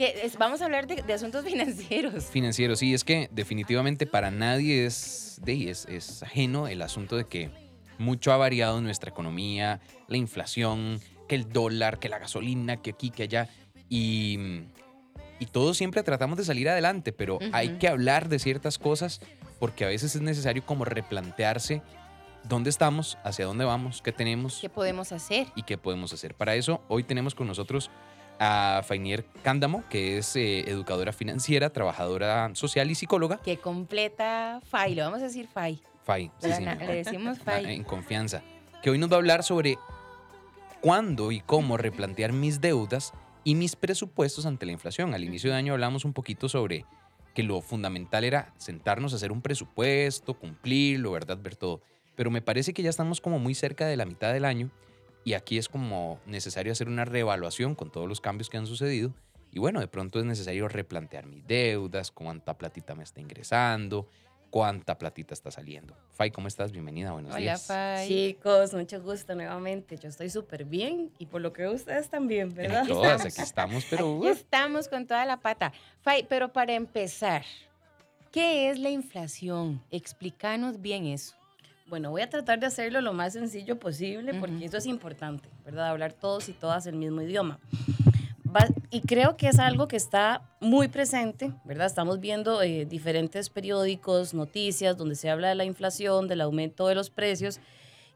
Que es- vamos a hablar de, de asuntos financieros. Financiero, sí, es que definitivamente para nadie es, de, es, es ajeno el asunto de que mucho ha variado nuestra economía, la inflación, que el dólar, que la gasolina, que aquí, que allá. Y, y todos siempre tratamos de salir adelante, pero hay que hablar de ciertas cosas porque a veces es necesario como replantearse dónde estamos, hacia dónde vamos, qué tenemos ¿Qué podemos hacer? y qué podemos hacer. Para eso, hoy tenemos con nosotros a Fainier Cándamo, que es eh, educadora financiera, trabajadora social y psicóloga. Que completa FAI, lo vamos a decir FAI. FAI, sí, sí. Le decimos FAI. En confianza. Que hoy nos va a hablar sobre cuándo y cómo replantear mis deudas y mis presupuestos ante la inflación. Al inicio de año hablamos un poquito sobre que lo fundamental era sentarnos a hacer un presupuesto, cumplirlo, ¿verdad? Ver todo. Pero me parece que ya estamos como muy cerca de la mitad del año y aquí es como necesario hacer una reevaluación con todos los cambios que han sucedido. Y bueno, de pronto es necesario replantear mis deudas, cuánta platita me está ingresando, cuánta platita está saliendo. Fay, ¿cómo estás? Bienvenida, buenos Hola, días. FAI. Chicos, mucho gusto nuevamente. Yo estoy súper bien y por lo que ustedes también, ¿verdad? En todas, estamos. aquí estamos, pero Aquí estamos con toda la pata. Fai, pero para empezar, ¿qué es la inflación? Explícanos bien eso. Bueno, voy a tratar de hacerlo lo más sencillo posible porque Ujú. eso es importante, ¿verdad? Hablar todos y todas el mismo idioma. Va- y creo que es algo que está muy presente, ¿verdad? Estamos viendo eh, diferentes periódicos, noticias, donde se habla de la inflación, del aumento de los precios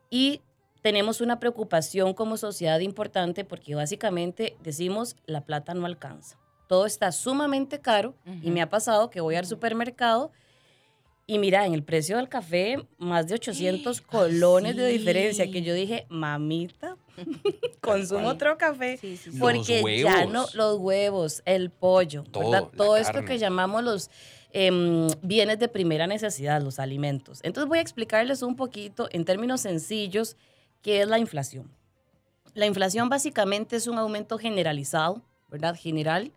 y tenemos una preocupación como sociedad importante porque básicamente decimos la plata no alcanza. Todo está sumamente caro y me ha pasado que voy al supermercado y mira, en el precio del café, más de 800 colones de diferencia, que yo dije, mamita, consumo otro café. Sí, sí, sí. Los Porque ya no, los huevos, el pollo, Todo, Todo esto carne. que llamamos los em, bienes de primera necesidad, los alimentos. Entonces voy a explicarles un poquito, en términos sencillos, qué es la inflación. La inflación básicamente es un aumento generalizado, ¿verdad? General,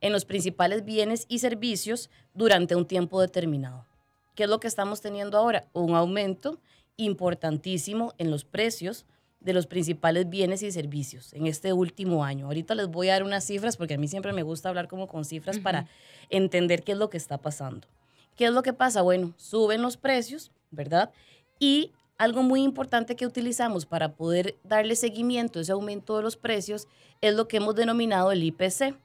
en los principales bienes y servicios durante un tiempo determinado. ¿Qué es lo que estamos teniendo ahora? Un aumento importantísimo en los precios de los principales bienes y servicios en este último año. Ahorita les voy a dar unas cifras porque a mí siempre me gusta hablar como con cifras para entender qué es lo que está pasando. ¿Qué es lo que pasa? Bueno, suben los precios, ¿verdad? Y algo muy importante que utilizamos para poder darle seguimiento a ese aumento de los precios es lo que hemos denominado el IPC,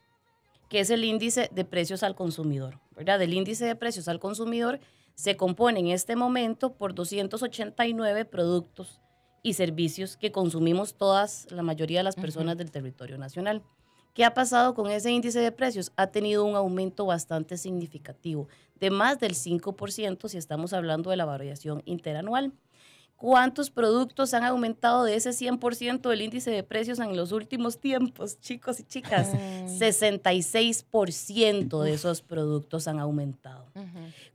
que es el índice de precios al consumidor, ¿verdad? El índice de precios al consumidor se compone en este momento por 289 productos y servicios que consumimos todas, la mayoría de las personas del territorio nacional. ¿Qué ha pasado con ese índice de precios? Ha tenido un aumento bastante significativo, de más del 5% si estamos hablando de la variación interanual. ¿Cuántos productos han aumentado de ese 100% del índice de precios en los últimos tiempos, chicos y chicas? Ay. 66% de esos productos han aumentado.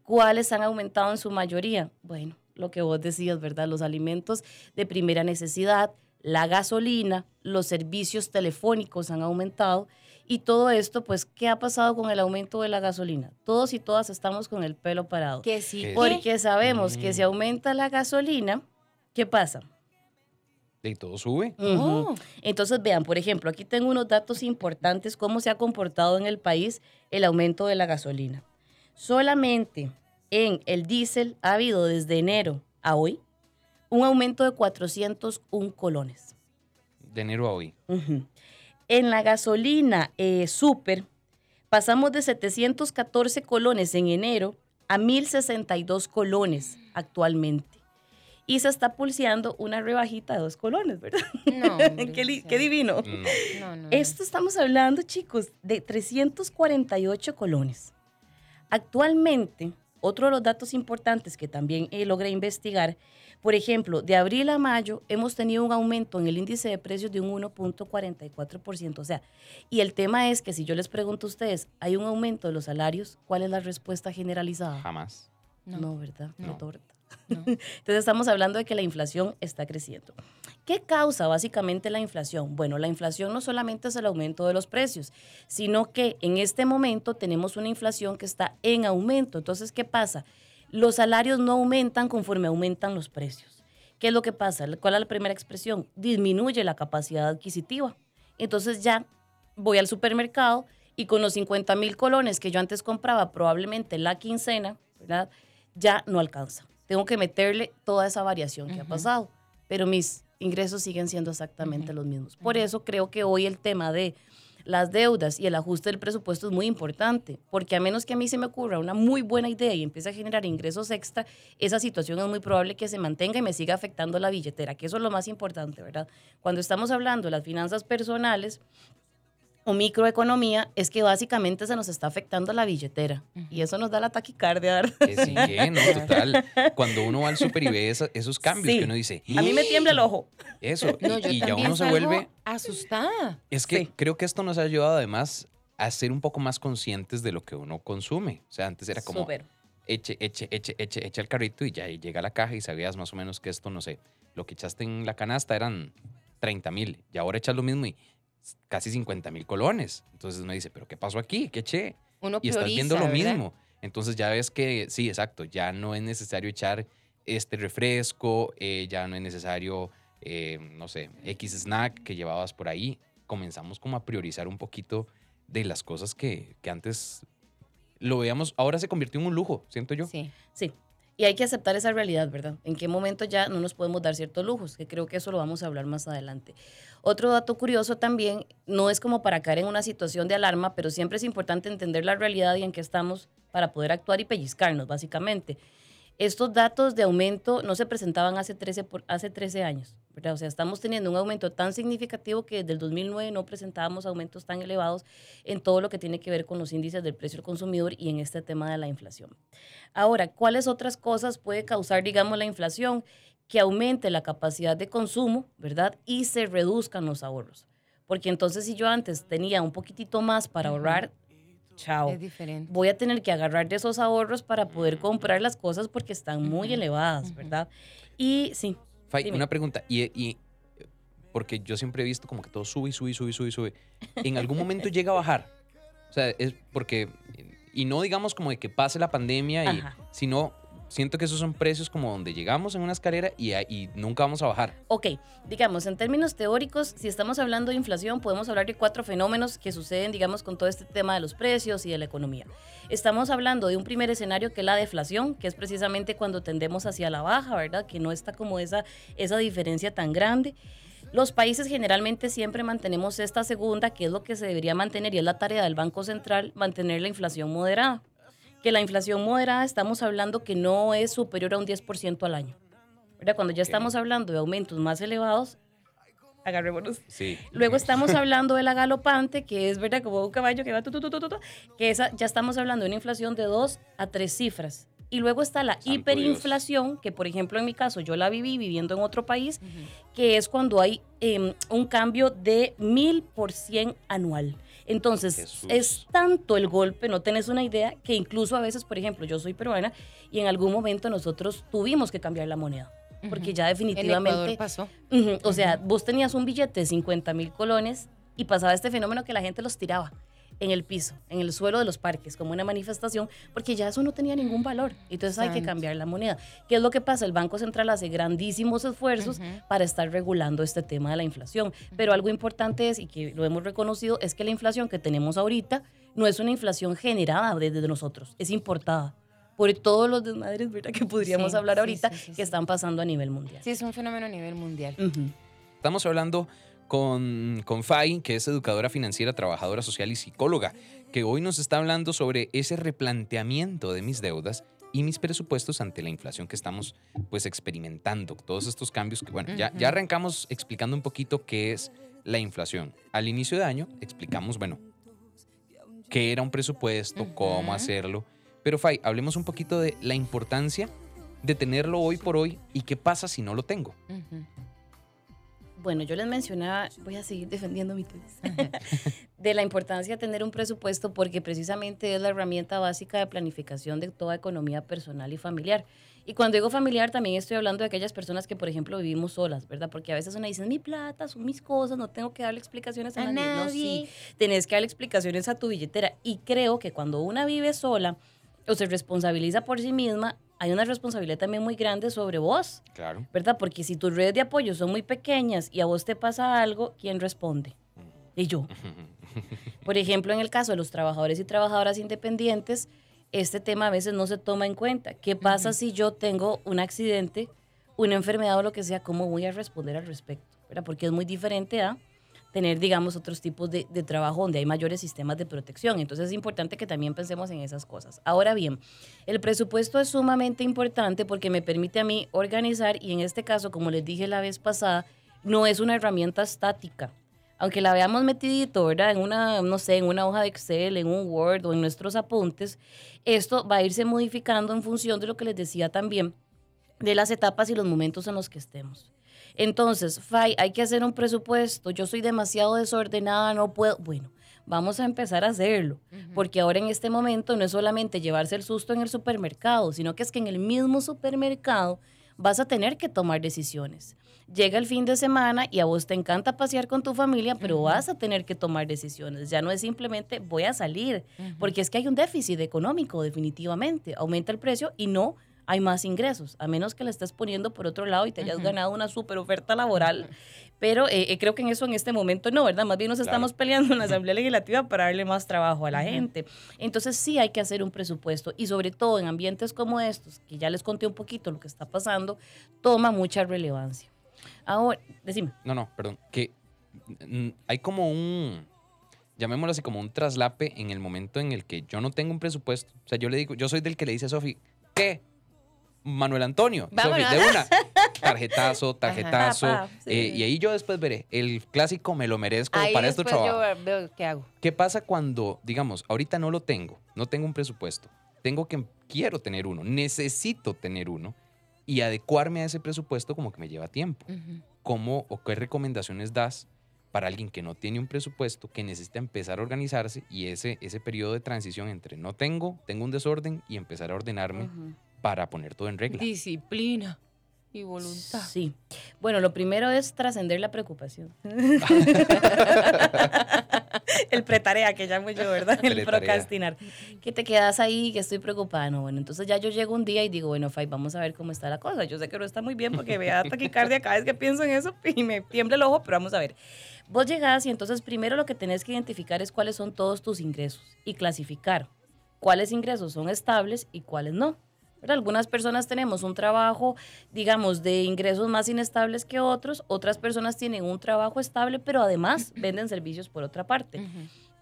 ¿Cuáles han aumentado en su mayoría? Bueno, lo que vos decías, ¿verdad? Los alimentos de primera necesidad, la gasolina, los servicios telefónicos han aumentado. Y todo esto, pues, ¿qué ha pasado con el aumento de la gasolina? Todos y todas estamos con el pelo parado. Que sí. Porque sabemos que Mm. si aumenta la gasolina, ¿qué pasa? Y todo sube. Oh. Entonces, vean, por ejemplo, aquí tengo unos datos importantes, cómo se ha comportado en el país el aumento de la gasolina. Solamente en el diésel ha habido desde enero a hoy un aumento de 401 colones. De enero a hoy. En la gasolina eh, super pasamos de 714 colones en enero a 1062 colones actualmente. Y se está pulseando una rebajita de dos colones, ¿verdad? No, hombre, qué, divino. No. No, no, no. Esto estamos hablando, chicos, de 348 colones. Actualmente, otro de los datos importantes que también eh, logré investigar, por ejemplo, de abril a mayo hemos tenido un aumento en el índice de precios de un 1.44%. O sea, y el tema es que si yo les pregunto a ustedes, ¿hay un aumento de los salarios? ¿Cuál es la respuesta generalizada? Jamás. No, ¿verdad? No. No. Entonces estamos hablando de que la inflación está creciendo. ¿Qué causa básicamente la inflación? Bueno, la inflación no solamente es el aumento de los precios, sino que en este momento tenemos una inflación que está en aumento. Entonces, ¿qué pasa? Los salarios no aumentan conforme aumentan los precios. ¿Qué es lo que pasa? ¿Cuál es la primera expresión? Disminuye la capacidad adquisitiva. Entonces ya voy al supermercado Y con los 50 mil colones que yo antes compraba, probablemente la quincena, ¿verdad? Ya no alcanza. Tengo que meterle toda esa variación que ha pasado. Pero mis ingresos siguen siendo exactamente los mismos. Por eso creo que hoy el tema de las deudas y el ajuste del presupuesto es muy importante, porque a menos que a mí se me ocurra una muy buena idea y empiece a generar ingresos extra, esa situación es muy probable que se mantenga y me siga afectando la billetera, que eso es lo más importante, ¿verdad? Cuando estamos hablando de las finanzas personales, o microeconomía es que básicamente se nos está afectando la billetera y eso nos da la taquicardia. Que sí, que no, total. Cuando uno va al super y ve esos cambios que uno dice... A mí me tiembla el ojo. Eso, y, ya uno se vuelve... Asustada. Es que creo que esto nos ha ayudado además a ser un poco más conscientes de lo que uno consume. O sea, antes era como... Eche, eche, eche, eche, eche el carrito y ya llega a la caja y sabías más o menos que esto, no sé, lo que echaste en la canasta eran 30 mil y ahora echas lo mismo y casi 50 mil colones. Entonces uno dice, ¿pero qué pasó aquí? ¿Qué che? Uno y estás viendo lo mismo. Entonces ya ves que, sí, exacto, ya no es necesario echar este refresco, eh, ya no es necesario, eh, no sé, X snack que llevabas por ahí. Comenzamos como a priorizar un poquito de las cosas que, que antes lo veíamos, ahora se convirtió en un lujo, siento yo. Sí, sí. Y hay que aceptar esa realidad, ¿verdad? En qué momento ya no nos podemos dar ciertos lujos, que creo que eso lo vamos a hablar más adelante. Otro dato curioso también, no es como para caer en una situación de alarma, pero siempre es importante entender la realidad y en qué estamos para poder actuar y pellizcarnos, básicamente. Estos datos de aumento no se presentaban hace 13, por, hace 13 años, ¿verdad? O sea, estamos teniendo un aumento tan significativo que desde el 2009 no presentábamos aumentos tan elevados en todo lo que tiene que ver con los índices del precio del consumidor y en este tema de la inflación. Ahora, ¿cuáles otras cosas puede causar, digamos, la inflación? que aumente la capacidad de consumo, ¿verdad? Y se reduzcan los ahorros. Porque entonces si yo antes tenía un poquitito más para ahorrar, chao. Es diferente. Voy a tener que agarrar de esos ahorros para poder comprar las cosas porque están muy elevadas, ¿verdad? Y sí. Fay, una pregunta. Y, porque yo siempre he visto como que todo sube y sube y sube y sube y sube. ¿En algún momento llega a bajar? O sea, es porque... Y no digamos como de que pase la pandemia, y, sino siento que esos son precios como donde llegamos en una escalera y, nunca vamos a bajar. Ok, digamos, en términos teóricos, si estamos hablando de inflación, podemos hablar de cuatro fenómenos que suceden, digamos, con todo este tema de los precios y de la economía. Estamos hablando de un primer escenario que es la deflación, que es precisamente cuando tendemos hacia la baja, ¿verdad? Que no está como esa, esa diferencia tan grande. Los países generalmente siempre mantenemos esta segunda, que es lo que se debería mantener y es la tarea del Banco Central, mantener la inflación moderada que la inflación moderada estamos hablando que no es superior a un 10% al año. ¿verdad? Cuando ya estamos hablando de aumentos más elevados, agarrémonos. Sí. Luego estamos hablando de la galopante, que es verdad como un caballo que va tu, tu, tu, que esa, ya estamos hablando de una inflación de dos a tres cifras. Y luego está la hiperinflación, que por ejemplo en mi caso yo la viví viviendo en otro país, que es cuando hay em, un cambio de mil por cien anual. Entonces, es tanto el golpe, no tenés una idea, que incluso a veces, por ejemplo, yo soy peruana y en algún momento nosotros tuvimos que cambiar la moneda. Porque ya definitivamente... pasó. o sea, vos tenías un billete de 50 mil colones y pasaba este fenómeno que la gente los tiraba en el piso, en el suelo de los parques, como una manifestación, porque ya eso no tenía ningún valor. Entonces hay que cambiar la moneda. ¿Qué es lo que pasa? El Banco Central hace grandísimos esfuerzos para estar regulando este tema de la inflación. Pero algo importante es, y que lo hemos reconocido, es que la inflación que tenemos ahorita no es una inflación generada desde nosotros, es importada por todos los desmadres ¿verdad? que podríamos hablar ahorita que están pasando a nivel mundial. Sí, es un fenómeno a nivel mundial. Estamos hablando con, con Fay, que es educadora financiera, trabajadora social y psicóloga, que hoy nos está hablando sobre ese replanteamiento de mis deudas y mis presupuestos ante la inflación que estamos pues experimentando, todos estos cambios que bueno, ya, ya arrancamos explicando un poquito qué es la inflación. Al inicio de año explicamos, bueno, qué era un presupuesto, cómo hacerlo, pero Fay, hablemos un poquito de la importancia de tenerlo hoy por hoy y qué pasa si no lo tengo. Bueno, yo les mencionaba, voy a seguir defendiendo mi tesis, de la importancia de tener un presupuesto porque precisamente es la herramienta básica de planificación de toda economía personal y familiar. Y cuando digo familiar también estoy hablando de aquellas personas que, por ejemplo, vivimos solas, ¿verdad? Porque a veces uno dice, mi plata, son mis cosas, no tengo que darle explicaciones a, nadie. No, sí, tenés que darle explicaciones a tu billetera. Y creo que cuando una vive sola o se responsabiliza por sí misma, hay una responsabilidad también muy grande sobre vos. Claro. ¿Verdad? Porque si tus redes de apoyo son muy pequeñas y a vos te pasa algo, ¿quién responde? Y yo. Por ejemplo, en el caso de los trabajadores y trabajadoras independientes, este tema a veces no se toma en cuenta. ¿Qué pasa si yo tengo un accidente, una enfermedad o lo que sea? ¿Cómo voy a responder al respecto? Porque es muy diferente a tener, digamos, otros tipos de, de, trabajo donde hay mayores sistemas de protección. Entonces es importante que también pensemos en esas cosas. Ahora bien, el presupuesto es sumamente importante porque me permite a mí organizar y en este caso, como les dije la vez pasada, no es una herramienta estática. Aunque la veamos metidito, ¿verdad? En una, no sé, en una hoja de Excel, en un Word o en nuestros apuntes, esto va a irse modificando en función de lo que les decía también, de las etapas y los momentos en los que estemos. Entonces, Fay, hay que hacer un presupuesto. Yo soy demasiado desordenada, no puedo. Bueno, vamos a empezar a hacerlo, porque ahora en este momento no es solamente llevarse el susto en el supermercado, sino que es que en el mismo supermercado vas a tener que tomar decisiones. Llega el fin de semana y a vos te encanta pasear con tu familia, pero vas a tener que tomar decisiones. Ya no es simplemente voy a salir, porque es que hay un déficit económico definitivamente. Aumenta el precio y no hay más ingresos, a menos que le estés poniendo por otro lado y te hayas ganado una super oferta laboral. Pero eh, eh, creo que en eso en este momento no, ¿verdad? Más bien nos estamos peleando en la Asamblea Legislativa para darle más trabajo a la gente. Entonces sí hay que hacer un presupuesto y sobre todo en ambientes como estos, que ya les conté un poquito lo que está pasando, toma mucha relevancia. Ahora, decime. No, no, perdón, que hay como un, llamémoslo así, como un traslape en el momento en el que yo no tengo un presupuesto. O sea, yo le digo, yo soy del que le dice a Sofi, ¿qué? Manuel Antonio. Sofi, de una. Tarjetazo, tarjetazo. Eh, y ahí yo después veré. El clásico me lo merezco para este trabajo. Yo veo qué hago. ¿Qué pasa cuando, digamos, ahorita no lo tengo, no tengo un presupuesto? Tengo que, quiero tener uno, necesito tener uno y adecuarme a ese presupuesto como que me lleva tiempo. ¿Cómo o qué recomendaciones das para alguien que no tiene un presupuesto, que necesita empezar a organizarse y ese, ese periodo de transición entre no tengo, tengo un desorden y empezar a ordenarme para poner todo en regla? Disciplina y voluntad. Sí. Bueno, lo primero es trascender la preocupación. el pretarea que llamo yo, ¿verdad? El procrastinar. Que te quedas ahí, que estoy preocupada. No, bueno, entonces ya yo llego un día y digo, bueno, Fay, vamos a ver cómo está la cosa. Yo sé que no está muy bien porque me da taquicardia cada vez que pienso en eso y me tiembla el ojo, pero vamos a ver. Vos llegás y entonces primero lo que tenés que identificar es cuáles son todos tus ingresos y clasificar cuáles ingresos son estables y cuáles no. Algunas personas tenemos un trabajo, digamos, de ingresos más inestables que otros, otras personas tienen un trabajo estable, pero además venden servicios por otra parte.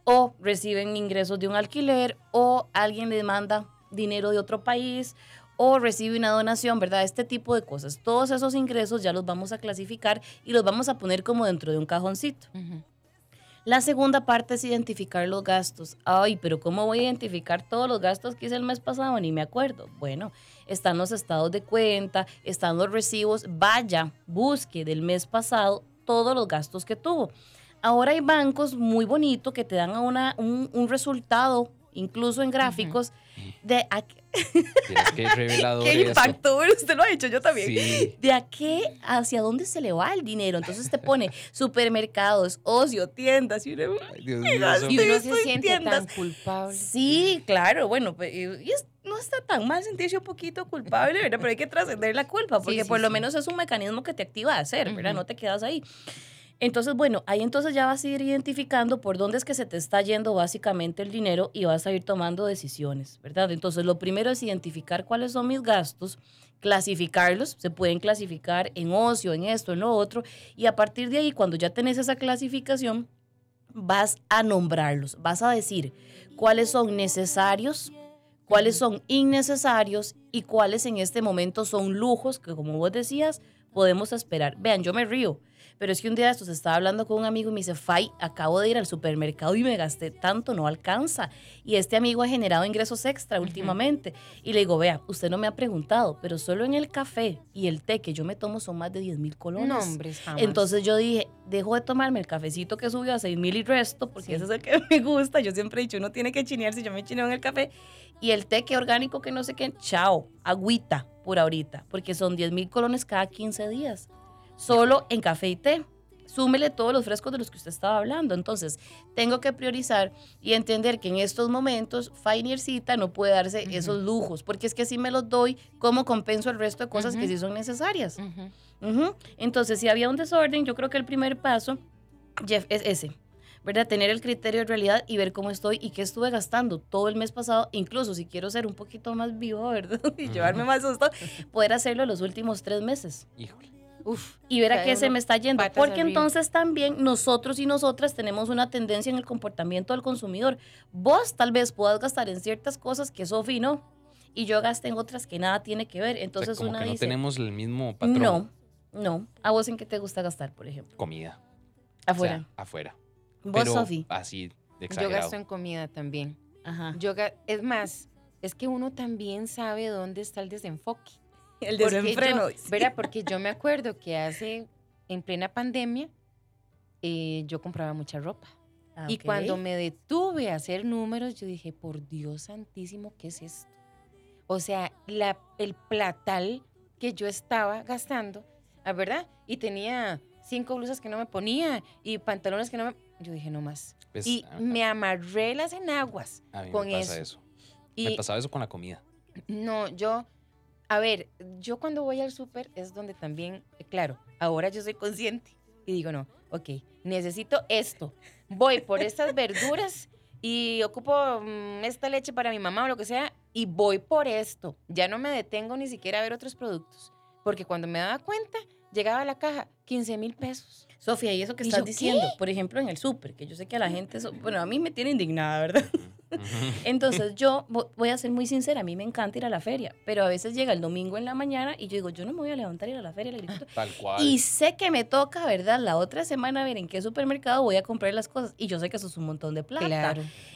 O reciben ingresos de un alquiler, o alguien le manda dinero de otro país, o recibe una donación, ¿verdad? Este tipo de cosas. Todos esos ingresos ya los vamos a clasificar y los vamos a poner como dentro de un cajoncito. La segunda parte es identificar los gastos. Ay, pero ¿cómo voy a identificar todos los gastos que hice el mes pasado? Ni me acuerdo. Bueno, están los estados de cuenta, están los recibos. Vaya, busque del mes pasado todos los gastos que tuvo. Ahora hay bancos muy bonitos que te dan una, un, resultado, incluso en gráficos, de qué revelador ¿Qué impacto? usted lo ha dicho, yo también. ¿De a qué, hacia dónde se le va el dinero? Entonces te pone supermercados, ocio, tiendas. Y uno, se siente tan culpable. Sí, claro. Bueno, pues, no está tan mal sentirse un poquito culpable, ¿verdad? Pero hay que trascender la culpa, porque por lo menos es un mecanismo que te activa a hacer, ¿verdad? No te quedas ahí. Entonces, bueno, ahí entonces ya vas a ir identificando por dónde es que se te está yendo básicamente el dinero y vas a ir tomando decisiones, ¿verdad? Entonces, lo primero es identificar cuáles son mis gastos, clasificarlos, se pueden clasificar en ocio, en esto, en lo otro, y a partir de ahí, cuando ya tenés esa clasificación, vas a nombrarlos, vas a decir cuáles son necesarios, cuáles son innecesarios y cuáles en este momento son lujos que, como vos decías, podemos esperar. Vean, yo me río pero es que un día de estos estaba hablando con un amigo y me dice, Fay, acabo de ir al supermercado y me gasté tanto, no alcanza. Y este amigo ha generado ingresos extra últimamente. Y le digo, vea, usted no me ha preguntado, pero solo en el café y el té que yo me tomo son más de 10 mil colones. No, hombre, Entonces yo dije, dejo de tomarme el cafecito que subió a 6 mil y resto, porque ese es el que me gusta. Yo siempre he dicho, uno tiene que chinear si yo me chineo en el café. Y el té que orgánico que no sé qué, chao, agüita por ahorita, porque son 10 mil colones cada 15 días solo en café y té. Súmele todos los frescos de los que usted estaba hablando. Entonces, tengo que priorizar y entender que en estos momentos Fainiercita no puede darse esos lujos, porque es que si me los doy, ¿cómo compenso el resto de cosas que sí son necesarias? Entonces, si había un desorden, yo creo que el primer paso, Jeff, es ese. ¿verdad? Tener el criterio de realidad y ver cómo estoy y qué estuve gastando todo el mes pasado, incluso si quiero ser un poquito más vivo, ¿verdad? Y llevarme más susto, poder hacerlo los últimos tres meses. Híjole. Uf. Y ver a qué se me está yendo. Porque entonces también nosotros y nosotras tenemos una tendencia en el comportamiento del consumidor. Vos tal vez puedas gastar en ciertas cosas que Sofi no. Y yo gasté en otras que nada tiene que ver. O sea, Entonces como una que no dice, tenemos el mismo patrón. no, no. ¿A vos en qué te gusta gastar, por ejemplo? Comida. Afuera. O sea, afuera. vos, Pero Sofi. así de Yo exagerado. gasto en comida también. Ajá. Yo es más, es que uno también sabe dónde está el desenfoque. El Porque desenfreno. yo- ¿verdad? Porque yo me acuerdo que hace, en plena pandemia, eh, yo compraba mucha ropa. Ah, Y cuando me detuve a hacer números, yo dije, por Dios santísimo, ¿qué es esto? O sea, la, el platal que yo estaba gastando, ¿ah, ¿verdad? Y tenía cinco blusas que no me ponía y pantalones que no me... Yo dije, no más. Pues, y a- me amarré las enaguas. a mí con me pasa eso. eso. Me pasaba eso con la comida. no, yo, a ver, yo cuando voy al súper es donde también, eh, claro, ahora yo soy consciente y digo, no, ok, necesito esto. Voy por estas verduras y ocupo mm, esta leche para mi mamá o lo que sea y voy por esto. Ya no me detengo ni siquiera a ver otros productos. Porque cuando me daba cuenta, llegaba a la caja 15 mil pesos. Sofía, y eso que ¿Y estás yo qué? diciendo, por ejemplo, en el súper, que yo sé que a la gente, eso, bueno, a mí me tiene indignada, ¿verdad? Entonces yo vo- voy a ser muy sincera, a mí me encanta ir a la feria, pero a veces llega el domingo en la mañana y yo digo, yo no me voy a levantar a ir a la feria, la. Tal cual. Y sé que me toca, ¿verdad? La otra semana ver en qué supermercado voy a comprar las cosas. Y yo sé que eso es un montón de plata.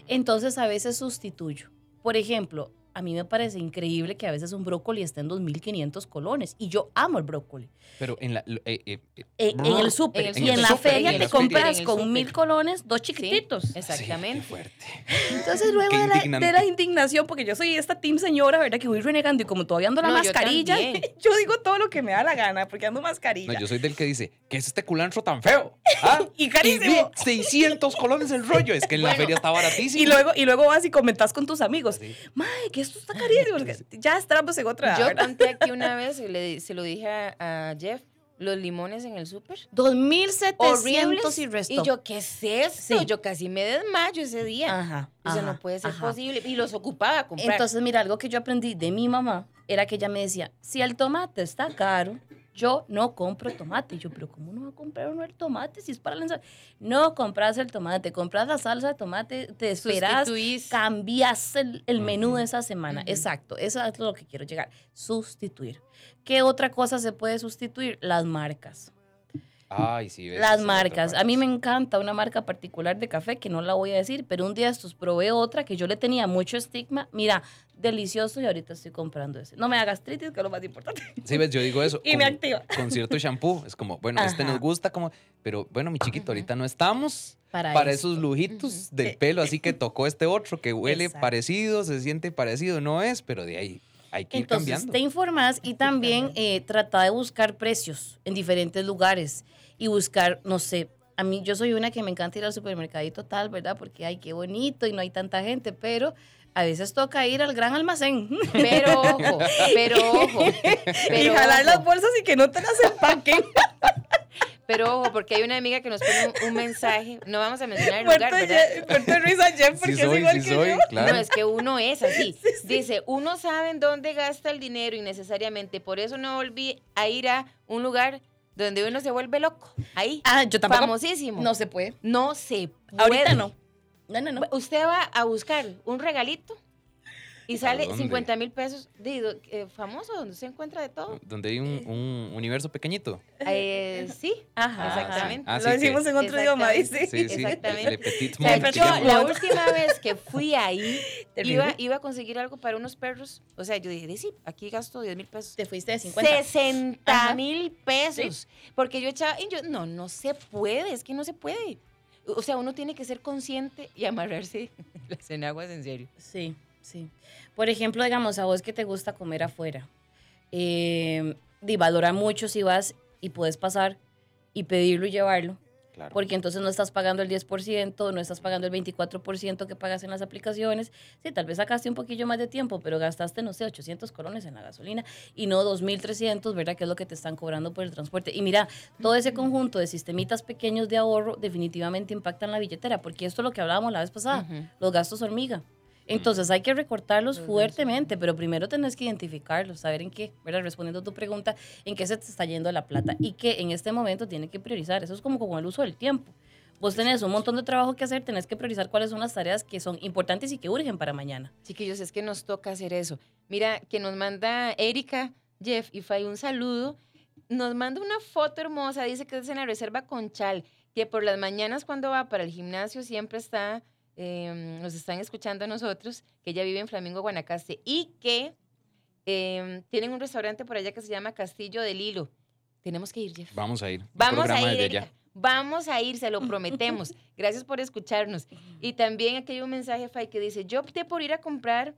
Entonces a veces sustituyo. Por ejemplo, a mí me parece increíble que a veces un brócoli esté en 2.500 colones. Y yo amo el brócoli. Pero en la. eh, eh, eh, En, en el súper. Y en la feria en te compras con mil colones dos Sí, chiquititos. exactamente. Sí, qué fuerte. Entonces luego Qué de la, de la indignación, porque yo soy esta team señora, ¿verdad? Que voy renegando y como todavía ando la No, mascarilla, yo, digo todo lo que me da la gana, porque ando mascarilla. No, yo soy del que dice, ¿qué es este culantro tan feo? ¿Ah? Y carísimo. vi 600 colones el rollo. Es que en la feria está baratísimo. Y luego, y luego vas y comentas con tus amigos. Sí. Mae, que esto está carísimo. porque Ya estamos en otra. Yo ¿verdad? conté aquí una vez, y le, se lo dije a, a Jeff, los limones en el súper. 2700 horribles. y resto. Y yo, ¿qué es esto? Sí. Yo casi me desmayo ese día. Ajá. o sea, ajá, no puede ser ajá. posible. Y los ocupaba a comprar. Entonces, mira, algo que yo aprendí de mi mamá era que ella me decía, si el tomate está caro, yo no compro tomate. Y yo, pero ¿cómo no va a comprar uno el tomate si es para la ensalada? No compras el tomate, compras la salsa de tomate, te esperas, Sustituís. cambias el, el menú de esa semana. Exacto, eso es lo que quiero llegar. Sustituir. ¿Qué otra cosa se puede sustituir? Las marcas. Ay, sí, ves, Las marcas. A mí me encanta una marca particular de café que no la voy a decir, pero un día estos probé otra que yo le tenía mucho estigma. Mira, delicioso y ahorita estoy comprando ese. No me haga gastritis, que es lo más importante. Sí, ves, yo digo eso. Y me activa. Con cierto shampoo. Es como, bueno, este Ajá. nos gusta, como, pero bueno, mi chiquito, ahorita no estamos Para, para eso. esos lujitos Eh, del pelo, así que tocó este otro que huele Exacto. parecido, se siente parecido, no es, pero de ahí hay que ir Entonces, cambiando. te informas y también eh, trata de buscar precios en diferentes lugares y buscar, no sé, a mí yo soy una que me encanta ir al supermercadito tal, ¿verdad? Porque, ay, qué bonito y no hay tanta gente, pero a veces toca ir al gran almacén Pero ojo, pero ojo. Pero y jalar ojo, las bolsas y que no te las empaquen. Pero ojo, porque hay una amiga que nos pone un, un mensaje. No vamos a mencionar el lugar, de, ¿verdad? Jeff porque sí es igual sí que soy, yo. claro. No, es que uno es así. Dice, uno sabe en dónde gasta el dinero innecesariamente. Por eso no volví a ir a un lugar donde uno se vuelve loco. Ahí. Ah, yo tampoco. Famosísimo. No se puede. No se puede. Ahorita no. No, no, no. Usted va a buscar un regalito y ¿A sale dónde? 50 mil pesos. Digo, eh, famoso, donde se encuentra de todo. Donde hay un, un universo pequeñito. Eh, sí. Ajá. Exactamente. Ah, Lo sí, decimos en otro idioma, dice. Sí, sí. Exactamente. Le petit O sea, yo la última vez que fui ahí, iba, iba a conseguir algo para unos perros. O sea, yo dije, "Di, sí, aquí gasto 10 mil pesos. Te fuiste de 50. 60 Ajá. mil pesos. Porque yo echaba, y yo, no, no se puede, es que no se puede. O sea, uno tiene que ser consciente y amarrarse las enaguas en serio. Sí, sí. Por ejemplo, digamos, a vos que te gusta comer afuera, eh, valora mucho si vas y puedes pasar y pedirlo y llevarlo. Claro. porque entonces no estás pagando el 10%, no estás pagando el 24% que pagas en las aplicaciones. Sí, tal vez sacaste un poquillo más de tiempo, pero gastaste, no sé, 800 colones en la gasolina y no 2.300, ¿verdad? Que es lo que te están cobrando por el transporte. Y mira, todo ese conjunto de sistemitas pequeños de ahorro definitivamente impactan la billetera, porque esto es lo que hablábamos la vez pasada, los gastos hormiga. Entonces hay que recortarlos Los fuertemente, pero primero tenés que identificarlos, saber en qué, ¿verdad? Respondiendo a tu pregunta, en qué se te está yendo la plata y que en este momento tiene que priorizar. Eso es como con el uso del tiempo. Vos tenés un montón de trabajo que hacer, tenés que priorizar cuáles son las tareas que son importantes y que urgen para mañana. Chiquillos, es que nos toca hacer eso. Mira, que nos manda Erika, Jeff y Fay un saludo. Nos manda una foto hermosa, dice que es en la reserva Conchal, que por las mañanas cuando va para el gimnasio siempre está, eh, nos están escuchando a nosotros, que ella vive en Flamingo, Guanacaste, y que eh, tienen un restaurante por allá que se llama Castillo del Hilo. Tenemos que ir, Jeff. Vamos a ir. Vamos a ir, Erika. Vamos a ir, se lo prometemos. Gracias por escucharnos. Y también aquí hay un mensaje, Fay, que dice, yo opté por ir a comprar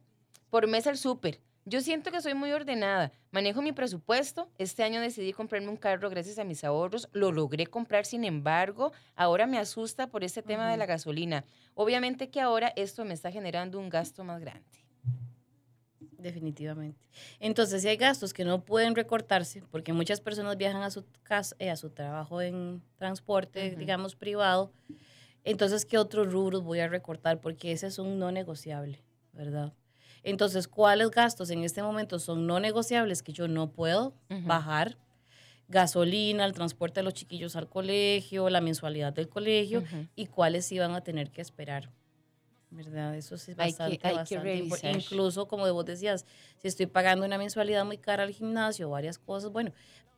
por mes al súper. Yo siento que soy muy ordenada. Manejo mi presupuesto. Este año decidí comprarme un carro gracias a mis ahorros. Lo logré comprar, sin embargo, ahora me asusta por este tema de la gasolina. Obviamente que ahora esto me está generando un gasto más grande. Definitivamente. Entonces, si hay gastos que no pueden recortarse, porque muchas personas viajan a su casa, eh, a su trabajo en transporte, digamos, privado, entonces, ¿qué otros rubros voy a recortar? Porque ese es un no negociable, ¿verdad? Entonces, ¿cuáles gastos en este momento son no negociables que yo no puedo bajar? Gasolina, el transporte de los chiquillos al colegio, la mensualidad del colegio, y cuáles van a tener que esperar. ¿Verdad? Eso sí es Hay que- bastante, hay que bastante impor- revisar. Incluso, como vos decías, si estoy pagando una mensualidad muy cara al gimnasio, varias cosas, bueno,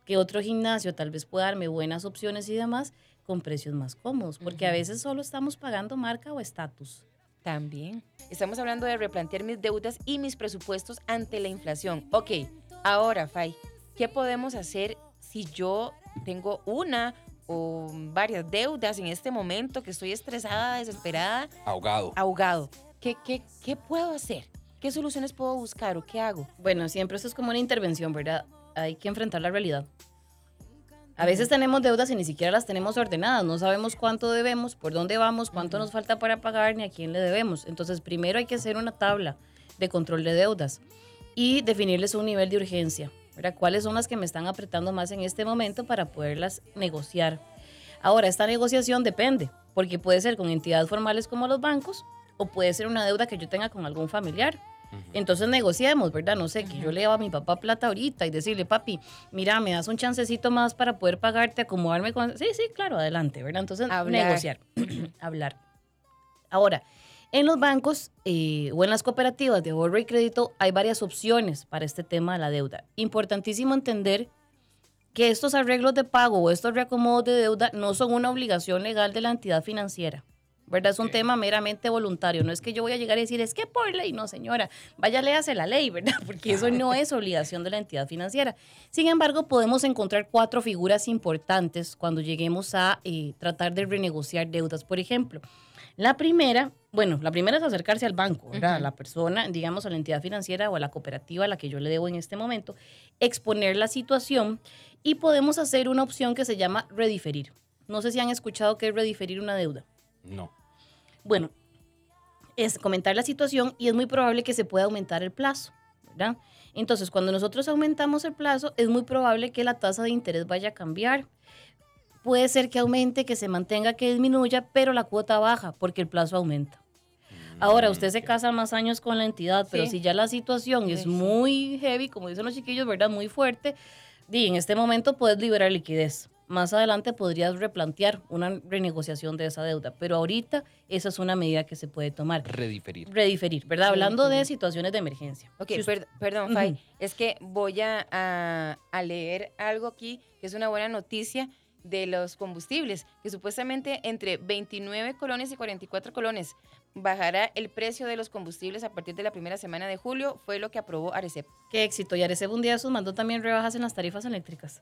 que otro gimnasio tal vez pueda darme buenas opciones y demás con precios más cómodos, porque a veces solo estamos pagando marca o estatus. También. Estamos hablando de replantear mis deudas y mis presupuestos ante la inflación. Ok, ahora, Fay, ¿qué podemos hacer si yo tengo una o varias deudas en este momento, que estoy estresada, desesperada, Ahogado. ahogado? ¿Qué, qué, qué puedo hacer? ¿Qué soluciones puedo buscar o qué hago? Bueno, siempre esto es como una intervención, ¿verdad? Hay que enfrentar la realidad. A veces tenemos deudas y ni siquiera las tenemos ordenadas, no sabemos cuánto debemos, por dónde vamos, cuánto nos falta para pagar ni a quién le debemos. Entonces, primero hay que hacer una tabla de control de deudas y definirles un nivel de urgencia, ¿verdad? ¿Cuáles son las que me están apretando más en este momento para poderlas negociar? Ahora, esta negociación depende, porque puede ser con entidades formales como los bancos o puede ser una deuda que yo tenga con algún familiar. Entonces negociemos, ¿verdad? No sé, que yo le deba a mi papá plata ahorita y decirle, papi, mira, me das un chancecito más para poder pagarte, acomodarme con... Sí, sí, claro, adelante, ¿verdad? Entonces, Hablar. negociar, hablar. Ahora, en los bancos eh, o en las cooperativas de ahorro y crédito hay varias opciones para este tema de la deuda. Importantísimo entender que estos arreglos de pago o estos reacomodos de deuda no son una obligación legal de la entidad financiera. ¿Verdad? Es un tema meramente voluntario. No es que yo voy a llegar y decir, es que por ley, no, señora, vaya, léase la ley, ¿verdad? Porque eso no es obligación de la entidad financiera. Sin embargo, podemos encontrar cuatro figuras importantes cuando lleguemos a eh, tratar de renegociar deudas. Por ejemplo, la primera, bueno, la primera es acercarse al banco, ¿verdad? A la persona, digamos, a la entidad financiera o a la cooperativa a la que yo le debo en este momento, exponer la situación y podemos hacer una opción que se llama rediferir. No sé si han escuchado qué es rediferir una deuda. No. Bueno, es comentar la situación y es muy probable que se pueda aumentar el plazo, ¿verdad? Entonces, cuando nosotros aumentamos el plazo, es muy probable que la tasa de interés vaya a cambiar. Puede ser que aumente, que se mantenga, que disminuya, pero la cuota baja porque el plazo aumenta. Ahora, usted se Mm, casa más años con la entidad, pero Sí. si ya la situación Sí, es muy heavy, como dicen los chiquillos, ¿verdad? Muy fuerte, di, en este momento puedes liberar liquidez. Más adelante podrías replantear una renegociación de esa deuda, pero ahorita esa es una medida que se puede tomar. Rediferir. Rediferir, ¿verdad? Hablando de situaciones de emergencia. Ok, Si usted- per- perdón, Fay. Ujú. Es que voy a, a- a leer algo aquí que es una buena noticia de los combustibles, que supuestamente entre 29 colones y 44 colones bajará el precio de los combustibles a partir de la primera semana de julio, fue lo que aprobó Arecep. Qué éxito. Y Arecep un día de esos mandó también rebajas en las tarifas eléctricas.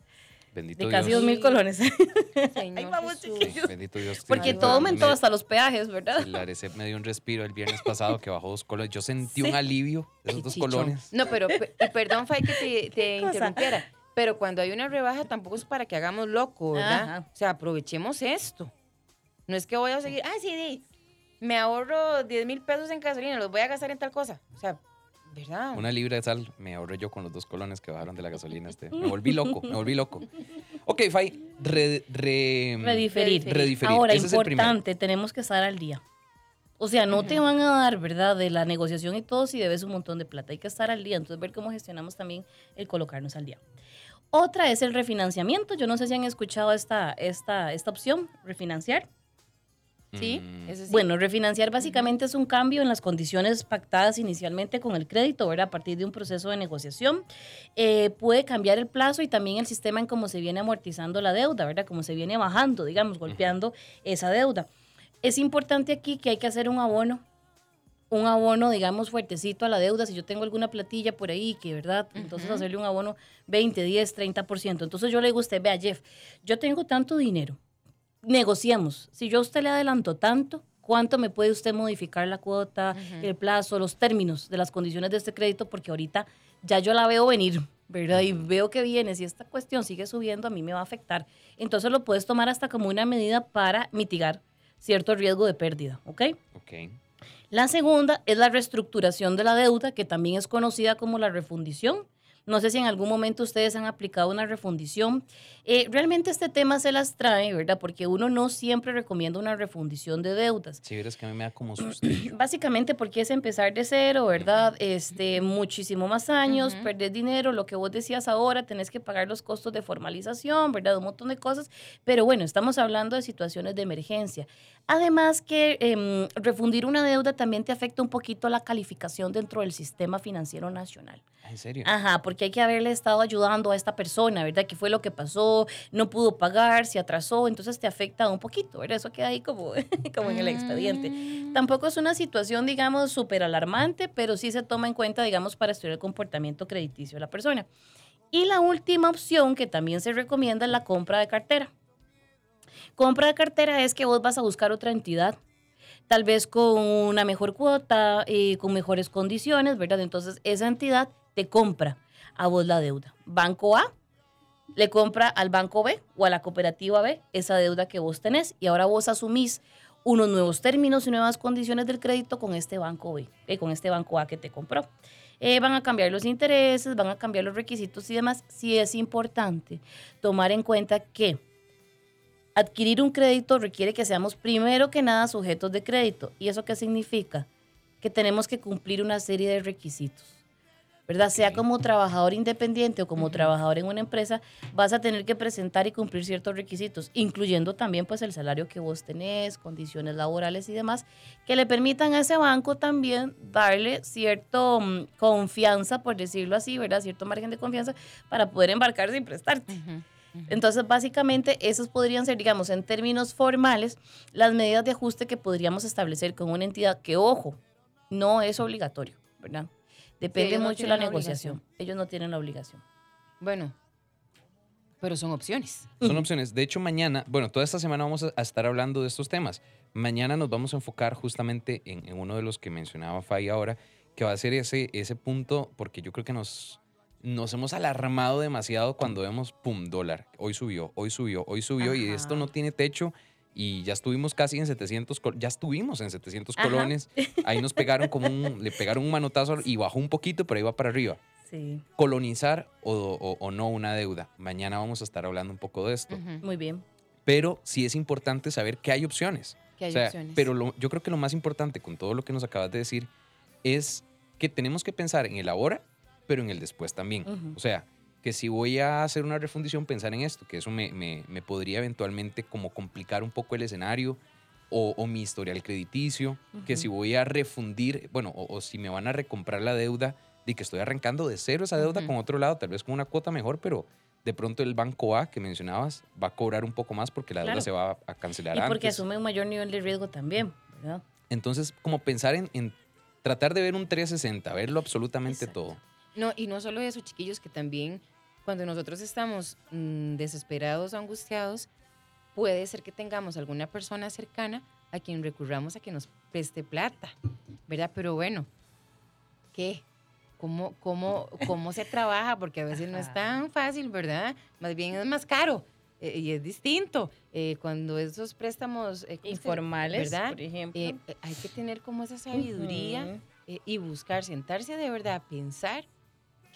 Bendito De casi Dios. dos mil colones. Señor vamos, Jesús. chiquillos. Bendito Dios. Porque todo aumentó me- hasta los peajes, ¿verdad? El Arecep me dio un respiro el viernes pasado que bajó dos colones. Yo sentí Sí. un alivio de esos Qué dos chichón. colones. No, pero pe- y perdón, Fay, que te, te interrumpiera. Pero cuando hay una rebaja tampoco es para que hagamos loco, ¿verdad? Ajá. O sea, aprovechemos esto. No es que voy a seguir, ah, sí, sí, me ahorro 10 mil pesos en gasolina, los voy a gastar en tal cosa. O sea, ¿verdad? Una libra de sal me ahorré yo con los dos colones que bajaron de la gasolina. Este. Me volví loco, me volví loco. Ok, Fai, re, re- Rediferir. rediferir. Ahora, Ese es el primero. importante, tenemos que estar al día. O sea, no te van a dar, ¿verdad? De la negociación y todo si debes un montón de plata. Hay que estar al día. Entonces, ver cómo gestionamos también el colocarnos al día. Otra es el refinanciamiento. Yo no sé si han escuchado esta, esta, esta opción, refinanciar. Sí, Mm, eso sí. Bueno, refinanciar básicamente es un cambio en las condiciones pactadas inicialmente con el crédito, ¿verdad? A partir de un proceso de negociación. Eh, puede cambiar el plazo y también el sistema en cómo se viene amortizando la deuda, ¿verdad? Cómo se viene bajando, digamos, golpeando esa deuda. Es importante aquí que hay que hacer un abono, un abono, digamos, fuertecito a la deuda. Si yo tengo alguna platilla por ahí, que, ¿verdad? Entonces hacerle un abono 20, 10, 30%. Entonces yo le digo a usted, vea, Jeff, yo tengo tanto dinero negociamos. Si yo a usted le adelanto tanto, ¿cuánto me puede usted modificar la cuota, el plazo, los términos de las condiciones de este crédito? Porque ahorita ya yo la veo venir, ¿verdad? Y veo que viene. Si esta cuestión sigue subiendo, a mí me va a afectar. Entonces lo puedes tomar hasta como una medida para mitigar cierto riesgo de pérdida, ¿ok? Ok. La segunda es la reestructuración de la deuda, que también es conocida como la refundición. No sé si en algún momento ustedes han aplicado una refundición. Eh, realmente este tema se las trae, ¿verdad? Porque uno no siempre recomienda una refundición de deudas. Si vieras que a mí me da como sustillo. Básicamente porque es empezar de cero, ¿verdad? Este, muchísimo más años, Ujú. perder dinero, lo que vos decías ahora, tenés que pagar los costos de formalización, ¿verdad? Un montón de cosas. Pero bueno, estamos hablando de situaciones de emergencia. Además que em, refundir una deuda también te afecta un poquito la calificación dentro del sistema financiero nacional. Ah, ¿En serio? Ajá, porque hay que haberle estado ayudando a esta persona, ¿verdad? ¿Qué fue lo que pasó? No pudo pagar, se atrasó, entonces te afecta un poquito, ¿verdad? Eso queda ahí como, como en el expediente. Mm. Tampoco es una situación, digamos, súper alarmante, pero sí se toma en cuenta, digamos, para estudiar el comportamiento crediticio de la persona. Y la última opción que también se recomienda es la compra de cartera. Compra de cartera es que vos vas a buscar otra entidad, tal vez con una mejor cuota, eh, con mejores condiciones, ¿verdad? Entonces esa entidad te compra a vos la deuda. Banco A le compra al banco B o a la cooperativa B esa deuda que vos tenés y ahora vos asumís unos nuevos términos y nuevas condiciones del crédito con este banco B, eh, con este banco A que te compró. Eh, van a cambiar los intereses, van a cambiar los requisitos y demás. Sí es importante tomar en cuenta que adquirir un crédito requiere que seamos primero que nada sujetos de crédito. ¿Y eso qué significa? Que tenemos que cumplir una serie de requisitos. ¿Verdad? Sea como trabajador independiente o como trabajador en una empresa, vas a tener que presentar y cumplir ciertos requisitos, incluyendo también pues el salario que vos tenés, condiciones laborales y demás, que le permitan a ese banco también darle cierto mm, confianza, por decirlo así, ¿verdad? Cierto margen de confianza para poder embarcarse y prestarte. Ujú. Entonces, básicamente, esos podrían ser, digamos, en términos formales, las medidas de ajuste que podríamos establecer con una entidad que, ojo, no es obligatorio, ¿verdad? Depende mucho de la negociación. Ellos no tienen la obligación. Bueno, pero son opciones. Son opciones. De hecho, mañana, bueno, toda esta semana vamos a a estar hablando de estos temas. Mañana nos vamos a enfocar justamente en, en uno de los que mencionaba Fay ahora, que va a ser ese, ese punto, porque yo creo que nos, nos hemos alarmado demasiado cuando vemos, pum, dólar. Hoy subió, hoy subió, hoy subió, y esto no tiene techo. Y ya estuvimos casi en 700, col- ya estuvimos en 700 Ajá. colones. Ahí nos pegaron como un, le pegaron un manotazo y bajó un poquito, pero ahí va para arriba Sí, colonizar o, o- o no una deuda. Mañana vamos a estar hablando un poco de esto. Muy bien. Pero sí es importante saber que hay opciones. Que hay O sea, opciones. Pero lo- yo creo que lo más importante con todo lo que nos acabas de decir es que tenemos que pensar en el ahora, pero en el después también. O sea, que si voy a hacer una refundición, pensar en esto, que eso me, me- me podría eventualmente como complicar un poco el escenario o, o mi historial crediticio, que si voy a refundir, bueno, o, o si me van a recomprar la deuda, de que estoy arrancando de cero esa deuda Ujú. con otro lado, tal vez con una cuota mejor, pero de pronto el banco A que mencionabas va a cobrar un poco más porque la deuda se va a- a cancelar Y porque antes. asume un mayor nivel de riesgo también, ¿verdad? Entonces, como pensar en, en tratar de ver un 360, verlo absolutamente Exacto. todo. No, y no solo eso, chiquillos, que también cuando nosotros estamos mm, desesperados o angustiados, puede ser que tengamos alguna persona cercana a quien recurramos a que nos preste plata, ¿verdad? Pero bueno, ¿qué? ¿Cómo, cómo, cómo se trabaja? Porque a veces no es tan fácil, ¿verdad? Más bien es más caro. eh, y es distinto. Eh, cuando esos préstamos eh, ¿cómo se- Informales, ¿verdad? por ejemplo. Eh, eh, hay que tener como esa sabiduría Ujú. eh, y buscar, sentarse de verdad pensar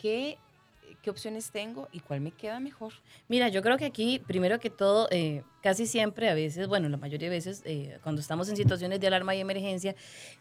qué, qué opciones tengo y cuál me queda mejor. Mira, yo creo que aquí, primero que todo, eh, casi siempre, a veces, bueno, la mayoría de veces, eh, cuando estamos en situaciones de alarma y emergencia,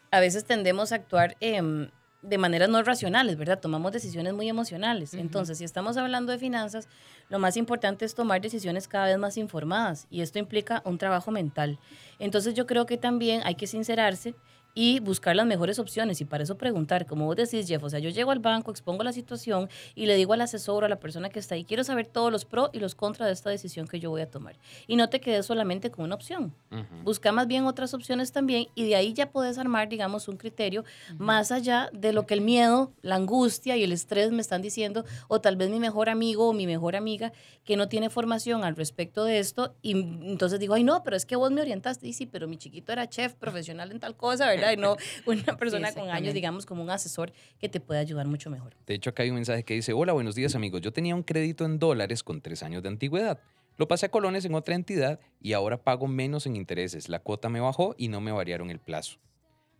a veces tendemos a actuar em, de maneras no racionales, ¿verdad? Tomamos decisiones muy emocionales. Ujú. Entonces, si estamos hablando de finanzas, lo más importante es tomar decisiones cada vez más informadas y esto implica un trabajo mental. Entonces, yo creo que también hay que sincerarse y buscar las mejores opciones y para eso preguntar, como vos decís, Jeff, o sea, yo llego al banco, expongo la situación y le digo al asesor o a la persona que está ahí, quiero saber todos los pros y los contras de esta decisión que yo voy a tomar. Y no te quedes solamente con una opción. Ujú. Busca más bien otras opciones también y de ahí ya puedes armar, digamos, un criterio más allá de lo que el miedo, la angustia y el estrés me están diciendo, o tal vez mi mejor amigo o mi mejor amiga que no tiene formación al respecto de esto y entonces digo, ay no, pero es que vos me orientaste y sí, pero mi chiquito era chef profesional en tal cosa, ¿verdad? Y no una persona con años, digamos, como un asesor que te puede ayudar mucho mejor. De hecho, acá hay un mensaje que dice, hola, buenos días amigos, yo tenía un crédito en dólares con tres años de antigüedad. Lo pasé a colones en otra entidad y ahora pago menos en intereses. La cuota me bajó y no me variaron el plazo.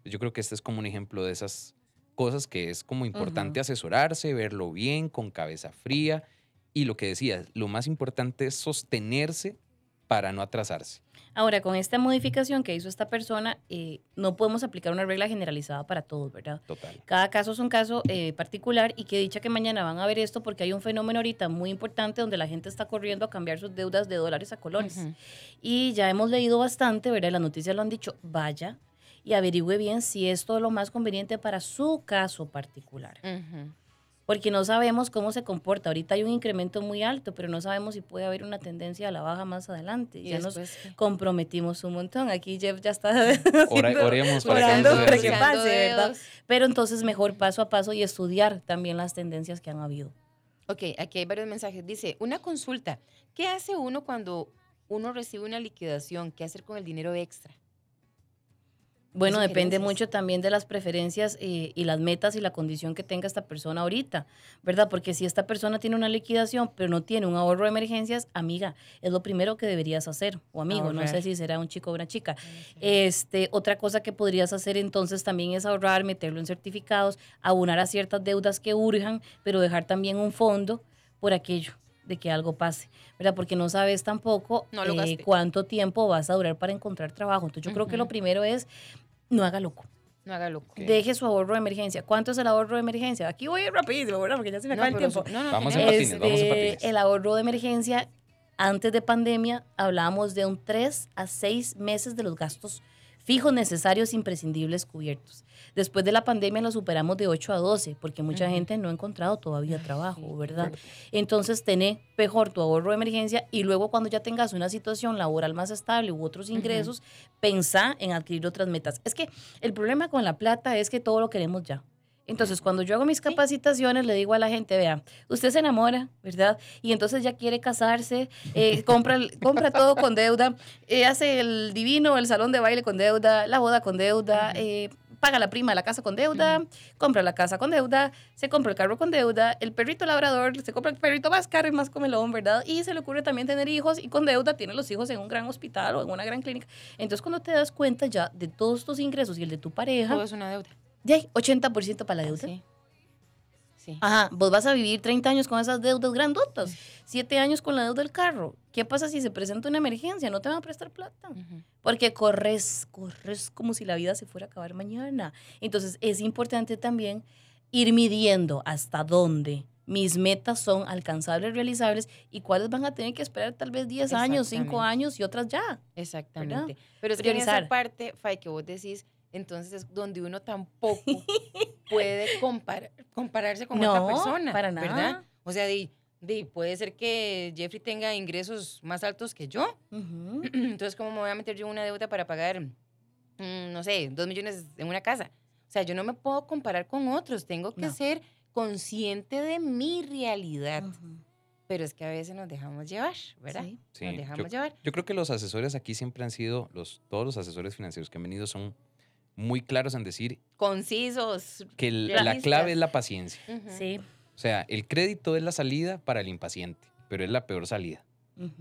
Yo creo que este es como un ejemplo de esas cosas que es como importante asesorarse, verlo bien, con cabeza fría. Y lo que decías, lo más importante es sostenerse para no atrasarse. Ahora, con esta modificación que hizo esta persona, eh, no podemos aplicar una regla generalizada para todos, ¿verdad? Total. Cada caso es un caso eh, particular y que dicha que mañana van a ver esto porque hay un fenómeno ahorita muy importante donde la gente está corriendo a cambiar sus deudas de dólares a colones. Y ya hemos leído bastante, ¿verdad? Las noticias lo han dicho, vaya y averigüe bien si esto es lo más conveniente para su caso particular. Porque no sabemos cómo se comporta. Ahorita hay un incremento muy alto, pero no sabemos si puede haber una tendencia a la baja más adelante. Y ya nos comprometimos un montón. Aquí Jeff ya está Ora- haciendo- oremos para que orando para que pase, ¿verdad? Pero entonces mejor paso a paso y estudiar también las tendencias que han habido. Ok, aquí hay varios mensajes. Dice, una consulta. ¿Qué hace uno cuando uno recibe una liquidación? ¿Qué hacer con el dinero extra? Bueno, depende mucho también de las preferencias eh, y las metas y la condición que tenga esta persona ahorita, ¿verdad? Porque si esta persona tiene una liquidación, pero no tiene un ahorro de emergencias, amiga, es lo primero que deberías hacer, o amigo, no sé si será un chico o una chica. Este, otra cosa que podrías hacer entonces también es ahorrar, meterlo en certificados, abonar a ciertas deudas que urjan, pero dejar también un fondo por aquello de que algo pase, ¿verdad? Porque no sabes tampoco No eh, cuánto tiempo vas a durar para encontrar trabajo. Entonces yo creo que lo primero es no haga loco. No haga loco. Deje su ahorro de emergencia. ¿Cuánto es el ahorro de emergencia? Aquí voy rapidísimo, ¿verdad? Porque ya se me No, acaba el tiempo. su- no, no, Vamos en tenemos- patines, vamos en Este, patines. el ahorro de emergencia, antes de pandemia, hablábamos de un 3 a 6 meses de los gastos fijos necesarios imprescindibles cubiertos. Después de la pandemia lo superamos de 8 a 12, porque mucha gente no ha encontrado todavía trabajo, ¿verdad? Entonces, tené mejor tu ahorro de emergencia y luego cuando ya tengas una situación laboral más estable u otros ingresos, pensá en adquirir otras metas. Es que el problema con la plata es que todo lo queremos ya. Entonces, cuando yo hago mis capacitaciones, le digo a la gente, vea, usted se enamora, ¿verdad? Y entonces ya quiere casarse, eh, compra, compra todo con deuda, eh, hace el divino, el salón de baile con deuda, la boda con deuda, eh, paga la prima de la casa con deuda, compra la casa con deuda, se compra el carro con deuda, el perrito labrador, se compra el perrito más caro y más comelón, ¿verdad? Y se le ocurre también tener hijos y con deuda tiene los hijos en un gran hospital o en una gran clínica. Entonces, cuando te das cuenta ya de todos tus ingresos y el de tu pareja, Todo es una deuda. Ya hay 80% para la deuda. Sí. Sí. Ajá, vos vas a vivir 30 años con esas deudas grandotas, 7 años con la deuda del carro. ¿Qué pasa si se presenta una emergencia? No te van a prestar plata. Ujú. Porque corres, corres como si la vida se fuera a acabar mañana. Entonces es importante también ir midiendo hasta dónde mis metas son alcanzables, realizables y cuáles van a tener que esperar tal vez 10 años, 5 Exactamente. años y otras ya. Exactamente. Pero es que en esa parte, Fay, que vos decís, entonces es donde uno tampoco puede comparar, compararse con otra No, persona. para nada. ¿Verdad? O sea, di, di, puede ser que Jeffrey tenga ingresos más altos que yo. Ujú. Entonces, ¿cómo me voy a meter yo en una deuda para pagar, mm, no sé, dos millones en una casa? O sea, yo no me puedo comparar con otros. Tengo que No. ser consciente de mi realidad. Ujú. Pero es que a veces nos dejamos llevar, ¿verdad? Sí. Sí, Nos yo- dejamos llevar. Yo creo que los asesores aquí siempre han sido, los, todos los asesores financieros que han venido son muy claros en decir Concisos. que el- la clave es la paciencia. Sí. O sea, el crédito es la salida para el impaciente, pero es la peor salida.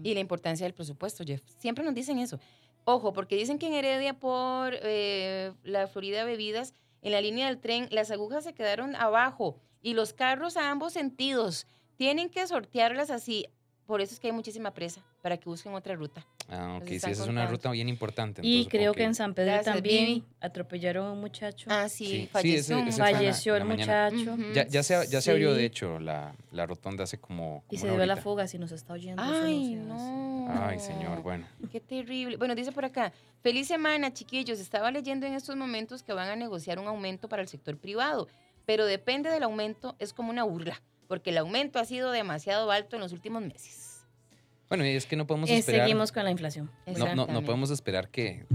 Y la importancia del presupuesto, Jeff. Siempre nos dicen eso. Ojo, porque dicen que en Heredia por eh, la Florida Bebidas, en la línea del tren, las agujas se quedaron abajo y los carros a ambos sentidos. Tienen que sortearlas así. Por eso es que hay muchísima presa, para que busquen otra ruta. Ah, ok. Sí, esa es una ruta bien importante. Y entonces creo supongo que en San Pedro Gracias, también Vivi. atropellaron a un muchacho. Ah, sí, Sí, sí, falleció. ese- un ese la- Falleció en el la muchacho. Ujú. Ya, ya, se, ya se abrió, de Sí. hecho, la, la rotonda hace como. Y como se una dio a la fuga si nos está oyendo. Ay, se no. Ay, señor, bueno. Qué terrible. Bueno, dice por acá, feliz semana, chiquillos. Estaba leyendo en estos momentos que van a negociar un aumento para el sector privado, pero depende del aumento, es como una burla, porque el aumento ha sido demasiado alto en los últimos meses. Bueno, y es que no podemos Eh, esperar. seguimos con la inflación. No, no, no podemos esperar que,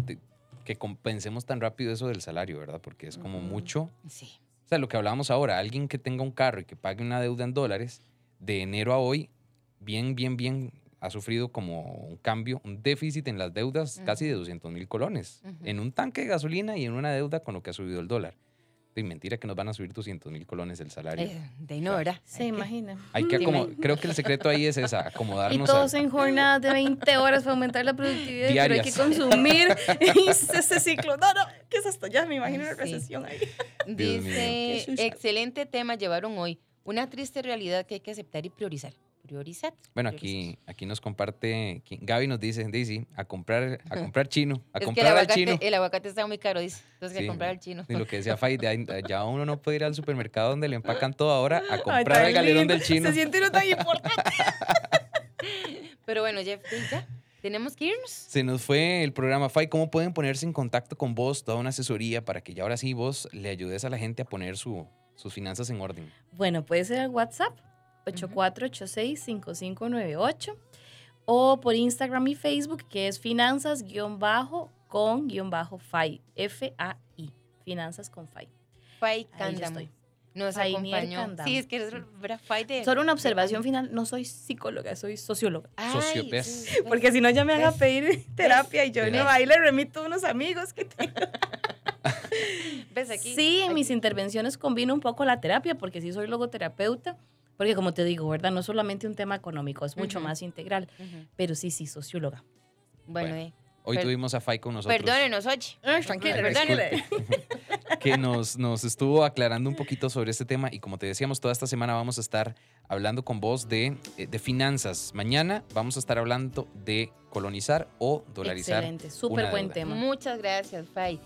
que compensemos tan rápido eso del salario, ¿verdad? Porque es como Ujú. mucho. Sí. O sea, lo que hablábamos ahora, alguien que tenga un carro y que pague una deuda en dólares, de enero a hoy, bien, bien, bien, ha sufrido como un cambio, un déficit en las deudas casi de Ujú. 200 mil colones, Ujú. en un tanque de gasolina y en una deuda con lo que ha subido el dólar. Y mentira que nos van a subir 200 mil colones el salario. Eh, de no, ¿verdad? Se imagina. Hay que Dime. acomo- creo que el secreto ahí es esa, Y acomodarnos a- todos en jornadas de 20 horas para aumentar la productividad, pero hay que consumir y ese, ciclo. No, no, ¿qué es esto? Ya me imagino Ay, una sí. recesión ahí. Dice, excelente tema llevaron hoy. Una triste realidad que hay que aceptar y priorizar. Priorizar. Bueno, aquí, aquí nos comparte. Gaby nos dice, Daisy, a comprar, a comprar chino, a Es que el comprar al chino. el aguacate está muy caro, dice. Entonces hay Sí, que comprar al chino. Y lo que decía Fay, de ya uno no puede ir al supermercado donde le empacan todo ahora a comprar al galerón lindo. del chino. Se siente uno tan importante. Pero bueno, Jeff, ya, tenemos que irnos. Se nos fue el programa Fay. ¿Cómo pueden ponerse en contacto con vos, toda una asesoría para que ya ahora sí vos le ayudes a la gente a poner su, sus finanzas en orden? Bueno, puede ser al WhatsApp 8486-5598 o por Instagram y Facebook que es finanzas-con-fai. F-A-I. Finanzas con FAI. Yo Cándamo nos acompañó. Cándamo. Sí, es que es ¿verdad? Fay de... Solo una observación final. No soy psicóloga, soy socióloga. Ay, sí, Porque si no ya me van a pedir terapia y yo ¿Ves? no, ahí le remito a unos amigos que tengo. ¿Ves aquí? Sí, en Aquí. mis intervenciones combino un poco la terapia porque sí soy logoterapeuta. Porque como te digo, ¿verdad? No solamente un tema económico, es mucho Ujú. más integral. Ujú. Pero sí, sí, socióloga. Bueno, Bueno, eh, Hoy tuvimos a Fay con nosotros. perdónenos, oye. tranquila, Perdónenme. tranquila. que nos, nos estuvo aclarando un poquito sobre este tema y como te decíamos, toda esta semana vamos a estar hablando con vos de, eh, de finanzas. Mañana vamos a estar hablando de colonizar o dolarizar. Excelente, súper buen deuda. tema. Muchas gracias, Fay.